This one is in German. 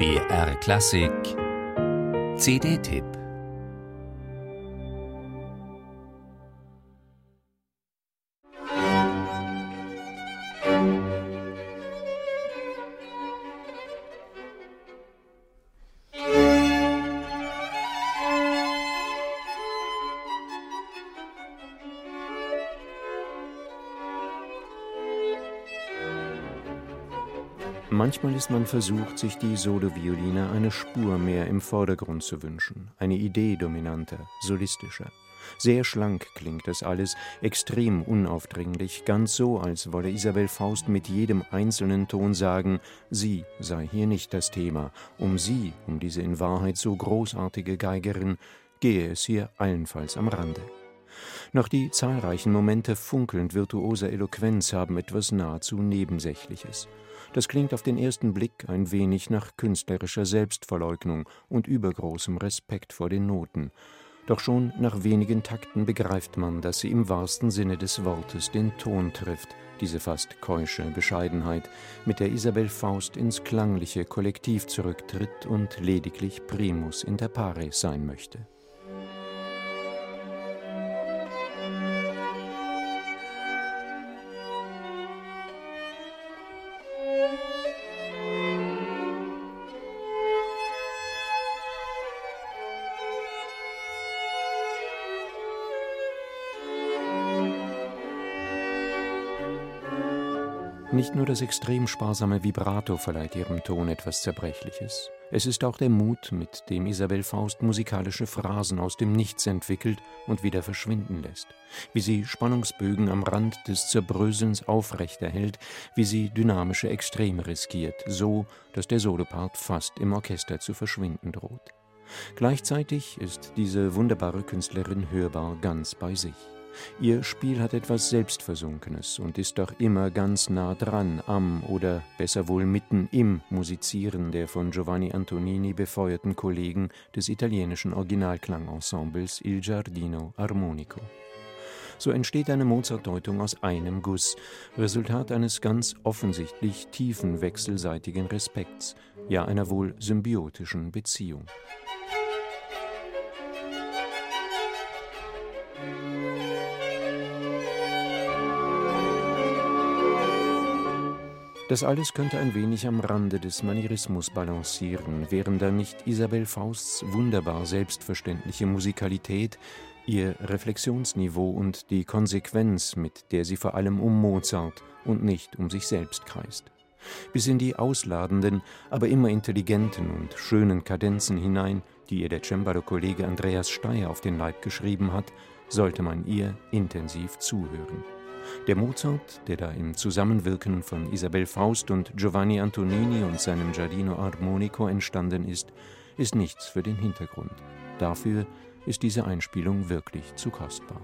BR Klassik. CD-Tipp Manchmal ist man versucht, sich die Solo-Violine eine Spur mehr im Vordergrund zu wünschen, eine Idee dominanter, solistischer. Sehr schlank klingt das alles, extrem unaufdringlich, ganz so, als wolle Isabel Faust mit jedem einzelnen Ton sagen, sie sei hier nicht das Thema, um sie, um diese in Wahrheit so großartige Geigerin, gehe es hier allenfalls am Rande. Noch die zahlreichen Momente funkelnd virtuoser Eloquenz haben etwas nahezu Nebensächliches. Das klingt auf den ersten Blick ein wenig nach künstlerischer Selbstverleugnung und übergroßem Respekt vor den Noten. Doch schon nach wenigen Takten begreift man, dass sie im wahrsten Sinne des Wortes den Ton trifft, diese fast keusche Bescheidenheit, mit der Isabel Faust ins klangliche Kollektiv zurücktritt und lediglich primus inter pares sein möchte. Nicht nur das extrem sparsame Vibrato verleiht ihrem Ton etwas Zerbrechliches. Es ist auch der Mut, mit dem Isabel Faust musikalische Phrasen aus dem Nichts entwickelt und wieder verschwinden lässt. Wie sie Spannungsbögen am Rand des Zerbröselns aufrechterhält, wie sie dynamische Extreme riskiert, so, dass der Solopart fast im Orchester zu verschwinden droht. Gleichzeitig ist diese wunderbare Künstlerin hörbar ganz bei sich. Ihr Spiel hat etwas Selbstversunkenes und ist doch immer ganz nah dran am oder besser wohl mitten im Musizieren der von Giovanni Antonini befeuerten Kollegen des italienischen Originalklangensembles Il Giardino Armonico. So entsteht eine Mozart-Deutung aus einem Guss, Resultat eines ganz offensichtlich tiefen wechselseitigen Respekts, ja einer wohl symbiotischen Beziehung. Das alles könnte ein wenig am Rande des Manierismus balancieren, wären da nicht Isabel Fausts wunderbar selbstverständliche Musikalität, ihr Reflexionsniveau und die Konsequenz, mit der sie vor allem um Mozart und nicht um sich selbst kreist. Bis in die ausladenden, aber immer intelligenten und schönen Kadenzen hinein, die ihr der Cembalo-Kollege Andreas Steyer auf den Leib geschrieben hat, sollte man ihr intensiv zuhören. Der Mozart, der da im Zusammenwirken von Isabel Faust und Giovanni Antonini und seinem Giardino Armonico entstanden ist, ist nichts für den Hintergrund. Dafür ist diese Einspielung wirklich zu kostbar.